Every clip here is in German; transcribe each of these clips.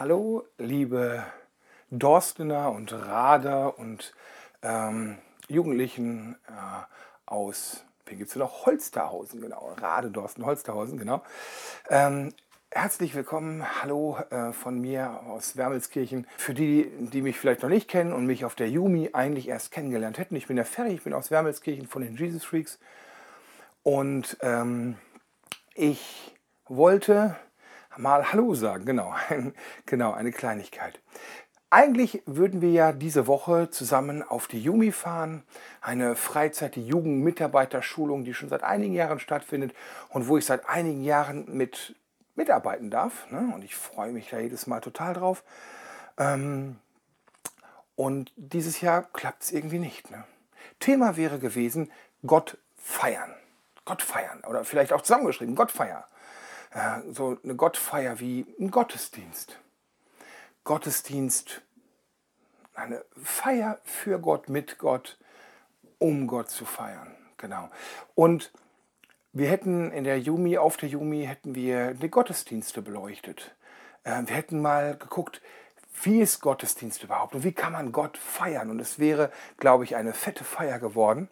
Hallo, liebe Dorstener und Rader und ähm, Jugendlichen äh, aus, wie gibt es noch? Holsterhausen, genau. Rade, Dorsten, Holsterhausen, genau. Ähm, herzlich willkommen, hallo äh, von mir aus Wermelskirchen. Für die, die mich vielleicht noch nicht kennen und mich auf der Jumi eigentlich erst kennengelernt hätten, ich bin der Ferry, ich bin aus Wermelskirchen von den Jesus Freaks. Und ähm, ich wollte mal Hallo sagen, genau, genau, eine Kleinigkeit. Eigentlich würden wir ja diese Woche zusammen auf die Jumi fahren, eine Freizeit, die Jugendmitarbeiterschulung, die schon seit einigen Jahren stattfindet und wo ich seit einigen Jahren mit mitarbeiten darf. Ne? Und ich freue mich da jedes Mal total drauf. Ähm, und dieses Jahr klappt es irgendwie nicht. Ne? Thema wäre gewesen, Gott feiern. Gott feiern. Oder vielleicht auch zusammengeschrieben, Gott feiern so eine Gottfeier wie ein Gottesdienst. Gottesdienst, eine Feier für Gott, mit Gott, um Gott zu feiern. Genau. Und wir hätten in der Jumi, auf der Jumi, hätten wir die Gottesdienste beleuchtet. Äh, wir hätten mal geguckt, wie ist Gottesdienst überhaupt und wie kann man Gott feiern. Und es wäre, glaube ich, eine fette Feier geworden.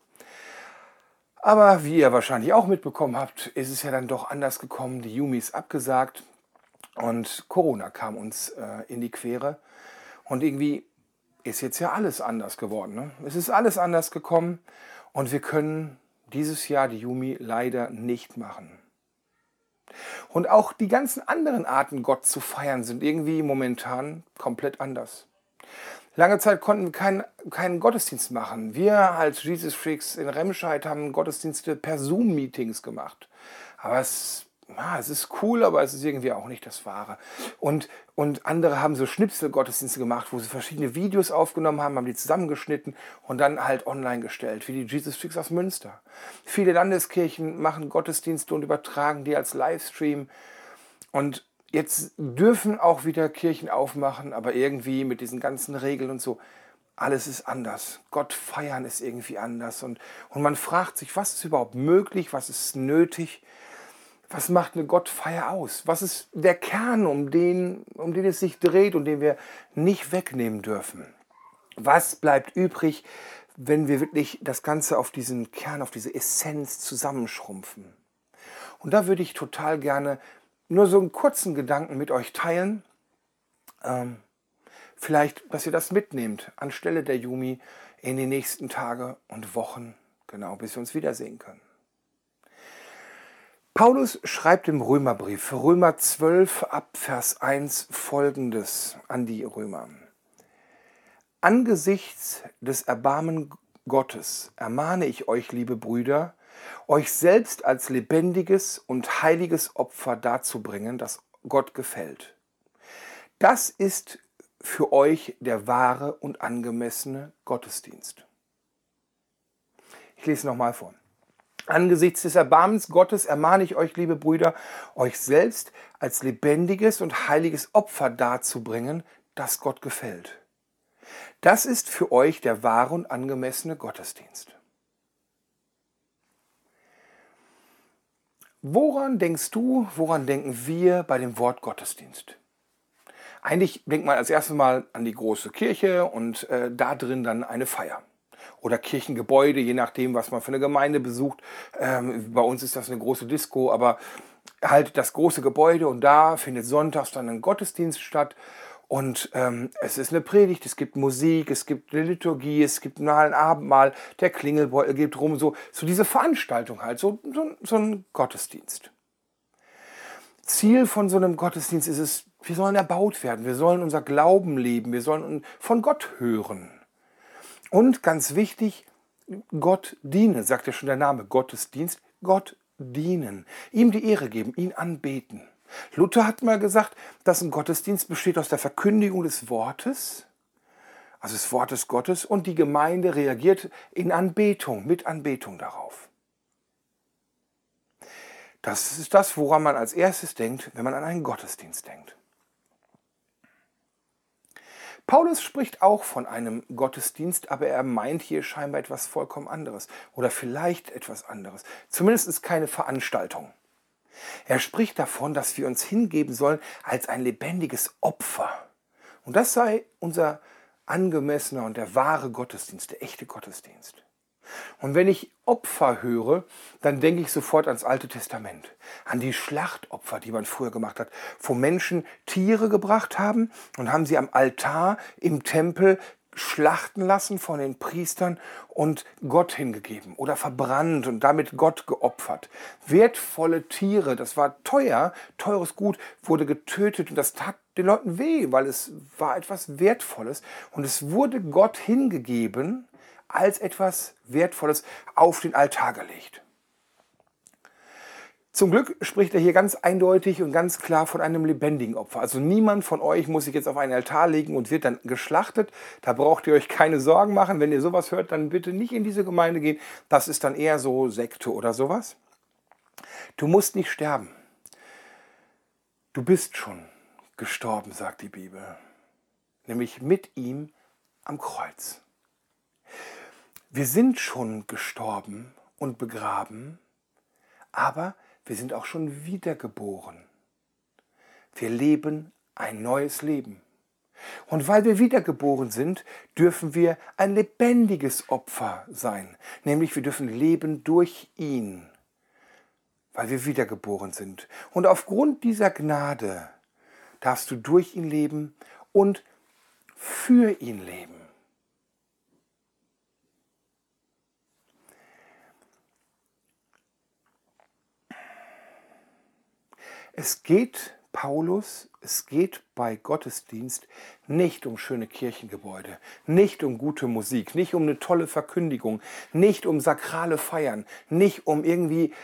Aber wie ihr wahrscheinlich auch mitbekommen habt, ist es ja dann doch anders gekommen. Die Yumi ist abgesagt und Corona kam uns äh, in die Quere. Und irgendwie ist jetzt ja alles anders geworden. Ne? Es ist alles anders gekommen und wir können dieses Jahr die Yumi leider nicht machen. Und auch die ganzen anderen Arten, Gott zu feiern, sind irgendwie momentan komplett anders. Lange Zeit konnten wir keinen, keinen Gottesdienst machen. Wir als Jesus Freaks in Remscheid haben Gottesdienste per Zoom-Meetings gemacht. Aber es, ja, es ist cool, aber es ist irgendwie auch nicht das Wahre. Und, und andere haben so Schnipsel-Gottesdienste gemacht, wo sie verschiedene Videos aufgenommen haben, haben die zusammengeschnitten und dann halt online gestellt, wie die Jesus Freaks aus Münster. Viele Landeskirchen machen Gottesdienste und übertragen die als Livestream. Und Jetzt dürfen auch wieder Kirchen aufmachen, aber irgendwie mit diesen ganzen Regeln und so, alles ist anders. Gott feiern ist irgendwie anders. Und, und man fragt sich, was ist überhaupt möglich, was ist nötig, was macht eine Gottfeier aus? Was ist der Kern, um den, um den es sich dreht und den wir nicht wegnehmen dürfen? Was bleibt übrig, wenn wir wirklich das Ganze auf diesen Kern, auf diese Essenz zusammenschrumpfen? Und da würde ich total gerne nur so einen kurzen Gedanken mit euch teilen. Ähm, vielleicht, dass ihr das mitnehmt anstelle der Yumi in die nächsten Tage und Wochen, genau, bis wir uns wiedersehen können. Paulus schreibt im Römerbrief, Römer 12 ab Vers 1 folgendes an die Römer. Angesichts des Erbarmen Gottes ermahne ich euch, liebe Brüder, euch selbst als lebendiges und heiliges Opfer darzubringen, das Gott gefällt. Das ist für euch der wahre und angemessene Gottesdienst. Ich lese nochmal vor. Angesichts des Erbarmens Gottes ermahne ich euch, liebe Brüder, euch selbst als lebendiges und heiliges Opfer darzubringen, das Gott gefällt. Das ist für euch der wahre und angemessene Gottesdienst. Woran denkst du, woran denken wir bei dem Wort Gottesdienst? Eigentlich denkt man als erstes mal an die große Kirche und äh, da drin dann eine Feier. Oder Kirchengebäude, je nachdem, was man für eine Gemeinde besucht. Ähm, bei uns ist das eine große Disco, aber halt das große Gebäude und da findet sonntags dann ein Gottesdienst statt. Und ähm, es ist eine Predigt, es gibt Musik, es gibt eine Liturgie, es gibt ein Abendmahl, der Klingelbeutel geht rum, so, so diese Veranstaltung halt, so, so, so ein Gottesdienst. Ziel von so einem Gottesdienst ist es, wir sollen erbaut werden, wir sollen unser Glauben leben, wir sollen von Gott hören. Und ganz wichtig, Gott dienen, sagt ja schon der Name, Gottesdienst, Gott dienen, ihm die Ehre geben, ihn anbeten. Luther hat mal gesagt, dass ein Gottesdienst besteht aus der Verkündigung des Wortes, also des Wortes Gottes, und die Gemeinde reagiert in Anbetung, mit Anbetung darauf. Das ist das, woran man als erstes denkt, wenn man an einen Gottesdienst denkt. Paulus spricht auch von einem Gottesdienst, aber er meint hier scheinbar etwas vollkommen anderes oder vielleicht etwas anderes. Zumindest ist keine Veranstaltung. Er spricht davon, dass wir uns hingeben sollen als ein lebendiges Opfer. Und das sei unser angemessener und der wahre Gottesdienst, der echte Gottesdienst. Und wenn ich Opfer höre, dann denke ich sofort ans Alte Testament, an die Schlachtopfer, die man früher gemacht hat, wo Menschen Tiere gebracht haben und haben sie am Altar im Tempel schlachten lassen von den Priestern und Gott hingegeben oder verbrannt und damit Gott geopfert. Wertvolle Tiere, das war teuer, teures Gut, wurde getötet und das tat den Leuten weh, weil es war etwas Wertvolles und es wurde Gott hingegeben als etwas Wertvolles auf den Altar gelegt. Zum Glück spricht er hier ganz eindeutig und ganz klar von einem lebendigen Opfer. Also niemand von euch muss sich jetzt auf einen Altar legen und wird dann geschlachtet. Da braucht ihr euch keine Sorgen machen. Wenn ihr sowas hört, dann bitte nicht in diese Gemeinde gehen. Das ist dann eher so Sekte oder sowas. Du musst nicht sterben. Du bist schon gestorben, sagt die Bibel. Nämlich mit ihm am Kreuz. Wir sind schon gestorben und begraben, aber wir sind auch schon wiedergeboren. Wir leben ein neues Leben. Und weil wir wiedergeboren sind, dürfen wir ein lebendiges Opfer sein. Nämlich wir dürfen leben durch ihn, weil wir wiedergeboren sind. Und aufgrund dieser Gnade darfst du durch ihn leben und für ihn leben. Es geht Paulus, es geht bei Gottesdienst nicht um schöne Kirchengebäude, nicht um gute Musik, nicht um eine tolle Verkündigung, nicht um sakrale Feiern, nicht um irgendwie,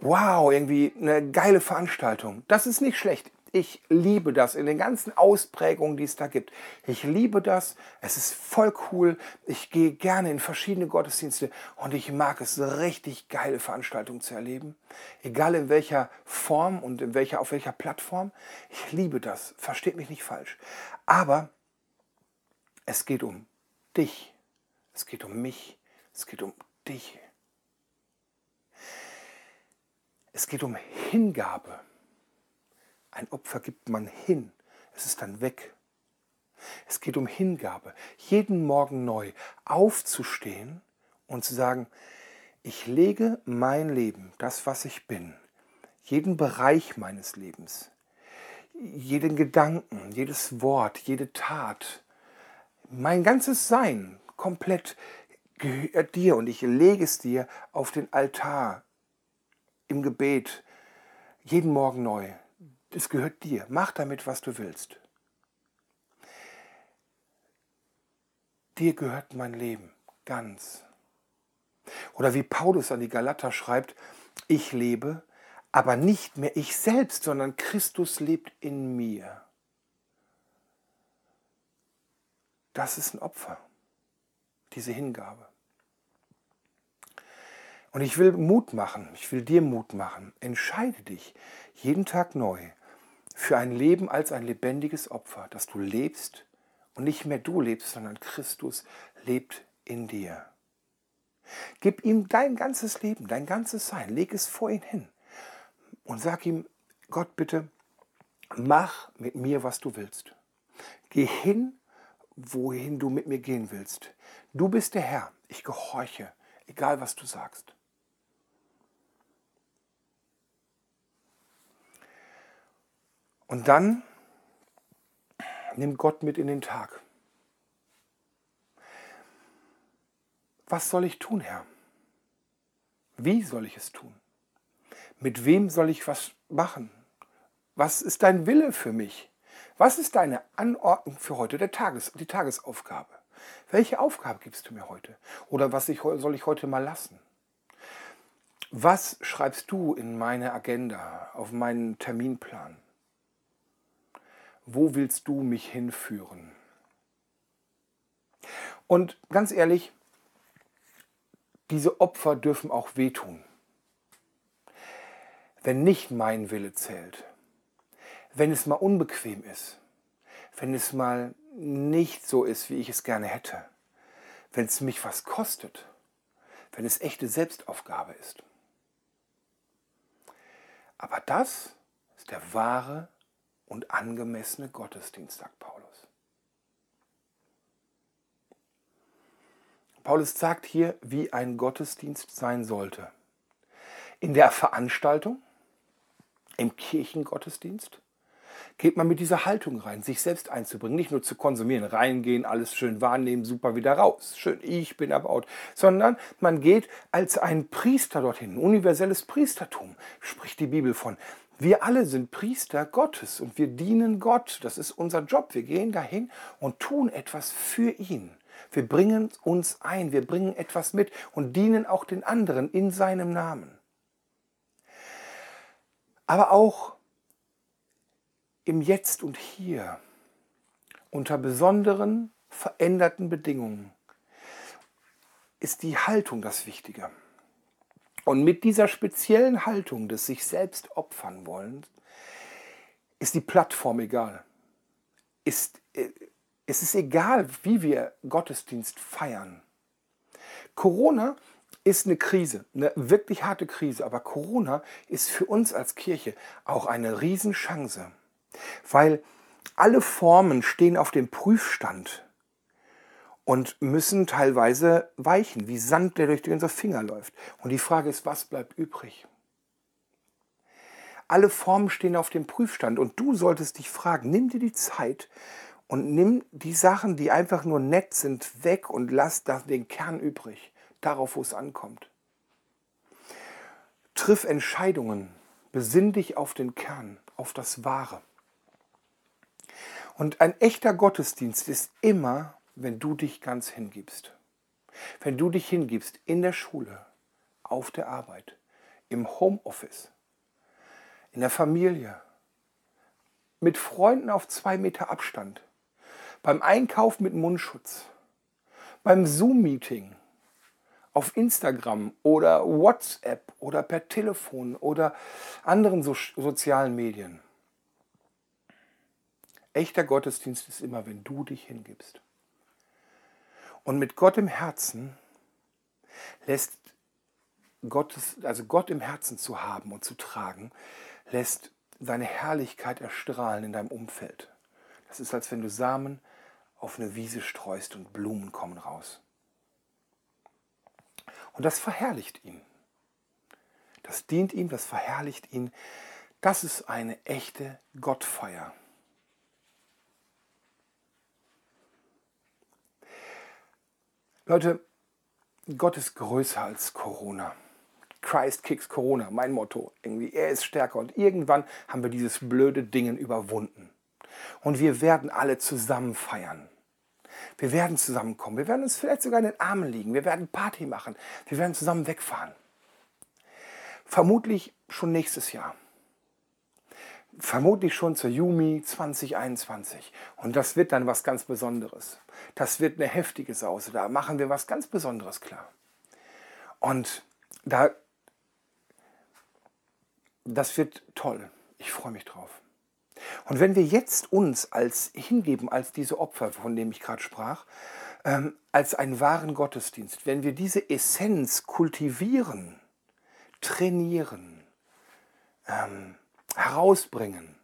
wow, irgendwie eine geile Veranstaltung. Das ist nicht schlecht. Ich liebe das in den ganzen Ausprägungen, die es da gibt. Ich liebe das. Es ist voll cool. Ich gehe gerne in verschiedene Gottesdienste und ich mag es, richtig geile Veranstaltungen zu erleben. Egal in welcher Form und in welcher, auf welcher Plattform. Ich liebe das. Versteht mich nicht falsch. Aber es geht um dich. Es geht um mich. Es geht um dich. Es geht um Hingabe. Ein Opfer gibt man hin. Es ist dann weg. Es geht um Hingabe. Jeden Morgen neu aufzustehen und zu sagen, ich lege mein Leben, das, was ich bin, jeden Bereich meines Lebens, jeden Gedanken, jedes Wort, jede Tat, mein ganzes Sein komplett gehört dir und ich lege es dir auf den Altar im Gebet, jeden Morgen neu. Es gehört dir. Mach damit, was du willst. Dir gehört mein Leben ganz. Oder wie Paulus an die Galater schreibt, ich lebe, aber nicht mehr ich selbst, sondern Christus lebt in mir. Das ist ein Opfer, diese Hingabe. Und ich will Mut machen, ich will dir Mut machen. Entscheide dich jeden Tag neu für ein Leben als ein lebendiges Opfer, dass du lebst und nicht mehr du lebst, sondern Christus lebt in dir. Gib ihm dein ganzes Leben, dein ganzes Sein, leg es vor ihn hin und sag ihm, Gott bitte, mach mit mir, was du willst. Geh hin, wohin du mit mir gehen willst. Du bist der Herr, ich gehorche, egal was du sagst. Und dann nimm Gott mit in den Tag. Was soll ich tun, Herr? Wie soll ich es tun? Mit wem soll ich was machen? Was ist dein Wille für mich? Was ist deine Anordnung für heute, der Tages, die Tagesaufgabe? Welche Aufgabe gibst du mir heute? Oder was ich, soll ich heute mal lassen? Was schreibst du in meine Agenda, auf meinen Terminplan? Wo willst du mich hinführen? Und ganz ehrlich, diese Opfer dürfen auch wehtun. Wenn nicht mein Wille zählt, wenn es mal unbequem ist, wenn es mal nicht so ist, wie ich es gerne hätte, wenn es mich was kostet, wenn es echte Selbstaufgabe ist. Aber das ist der wahre und angemessene Gottesdienst, sagt Paulus. Paulus sagt hier, wie ein Gottesdienst sein sollte. In der Veranstaltung, im Kirchengottesdienst, geht man mit dieser Haltung rein, sich selbst einzubringen, nicht nur zu konsumieren, reingehen, alles schön wahrnehmen, super wieder raus, schön, ich bin erbaut, sondern man geht als ein Priester dorthin, universelles Priestertum, spricht die Bibel von. Wir alle sind Priester Gottes und wir dienen Gott, das ist unser Job, wir gehen dahin und tun etwas für ihn. Wir bringen uns ein, wir bringen etwas mit und dienen auch den anderen in seinem Namen. Aber auch im Jetzt und Hier, unter besonderen, veränderten Bedingungen, ist die Haltung das Wichtige. Und mit dieser speziellen Haltung des sich selbst opfern wollen, ist die Plattform egal. Ist, äh, es ist egal, wie wir Gottesdienst feiern. Corona ist eine Krise, eine wirklich harte Krise, aber Corona ist für uns als Kirche auch eine Riesenchance, weil alle Formen stehen auf dem Prüfstand und müssen teilweise weichen, wie Sand, der durch unsere Finger läuft. Und die Frage ist, was bleibt übrig? Alle Formen stehen auf dem Prüfstand und du solltest dich fragen, nimm dir die Zeit und nimm die Sachen, die einfach nur nett sind, weg und lass den Kern übrig, darauf, wo es ankommt. Triff Entscheidungen, besinn dich auf den Kern, auf das Wahre. Und ein echter Gottesdienst ist immer, wenn du dich ganz hingibst. Wenn du dich hingibst in der Schule, auf der Arbeit, im Homeoffice, in der Familie, mit Freunden auf zwei Meter Abstand, beim Einkauf mit Mundschutz, beim Zoom-Meeting, auf Instagram oder WhatsApp oder per Telefon oder anderen so sozialen Medien. Echter Gottesdienst ist immer, wenn du dich hingibst. Und mit Gott im Herzen lässt Gottes, also Gott im Herzen zu haben und zu tragen, lässt seine Herrlichkeit erstrahlen in deinem Umfeld. Das ist, als wenn du Samen auf eine Wiese streust und Blumen kommen raus. Und das verherrlicht ihn. Das dient ihm, das verherrlicht ihn. Das ist eine echte Gottfeier. Leute, Gott ist größer als Corona. Christ kicks Corona, mein Motto. Irgendwie, er ist stärker. Und irgendwann haben wir dieses blöde Ding überwunden. Und wir werden alle zusammen feiern. Wir werden zusammenkommen. Wir werden uns vielleicht sogar in den Armen liegen. Wir werden Party machen. Wir werden zusammen wegfahren. Vermutlich schon nächstes Jahr. Vermutlich schon zur Jumi 2021. Und das wird dann was ganz Besonderes. Das wird eine heftige Sause. Da machen wir was ganz Besonderes klar. Und da, das wird toll. Ich freue mich drauf. Und wenn wir jetzt uns als hingeben, als diese Opfer, von denen ich gerade sprach, ähm, als einen wahren Gottesdienst, wenn wir diese Essenz kultivieren, trainieren, ähm, herausbringen,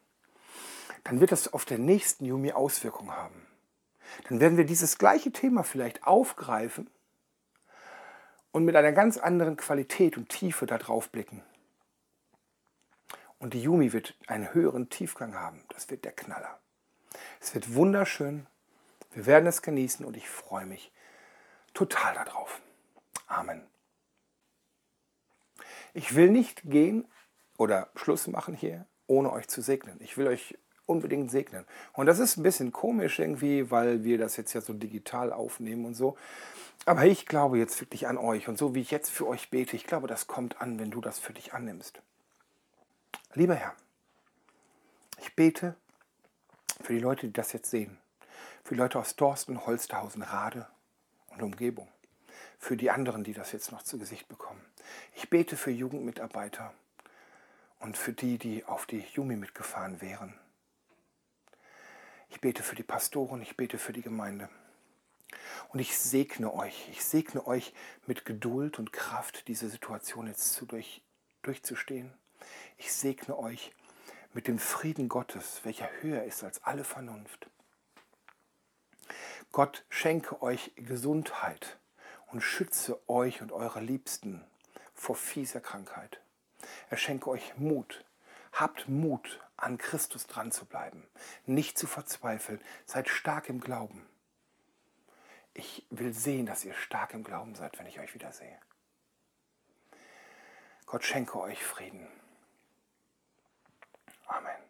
dann wird das auf der nächsten Yumi Auswirkungen haben. Dann werden wir dieses gleiche Thema vielleicht aufgreifen und mit einer ganz anderen Qualität und Tiefe da drauf blicken. Und die Yumi wird einen höheren Tiefgang haben. Das wird der Knaller. Es wird wunderschön. Wir werden es genießen und ich freue mich total darauf. Amen. Ich will nicht gehen oder Schluss machen hier, ohne euch zu segnen. Ich will euch unbedingt segnen. Und das ist ein bisschen komisch irgendwie, weil wir das jetzt ja so digital aufnehmen und so. Aber ich glaube jetzt wirklich an euch und so wie ich jetzt für euch bete, ich glaube, das kommt an, wenn du das für dich annimmst. Lieber Herr, ich bete für die Leute, die das jetzt sehen, für die Leute aus Dorsten, Holsterhausen, Rade und Umgebung, für die anderen, die das jetzt noch zu Gesicht bekommen. Ich bete für Jugendmitarbeiter und für die, die auf die Jumi mitgefahren wären. Ich bete für die Pastoren, ich bete für die Gemeinde. Und ich segne euch, ich segne euch mit Geduld und Kraft, diese Situation jetzt zu durch, durchzustehen Ich segne euch mit dem Frieden Gottes, welcher höher ist als alle Vernunft. Gott schenke euch Gesundheit und schütze euch und eure Liebsten vor fieser Krankheit. Er schenke euch Mut. Habt Mut, an Christus dran zu bleiben, nicht zu verzweifeln. Seid stark im Glauben. Ich will sehen, dass ihr stark im Glauben seid, wenn ich euch wiedersehe. Gott schenke euch Frieden. Amen.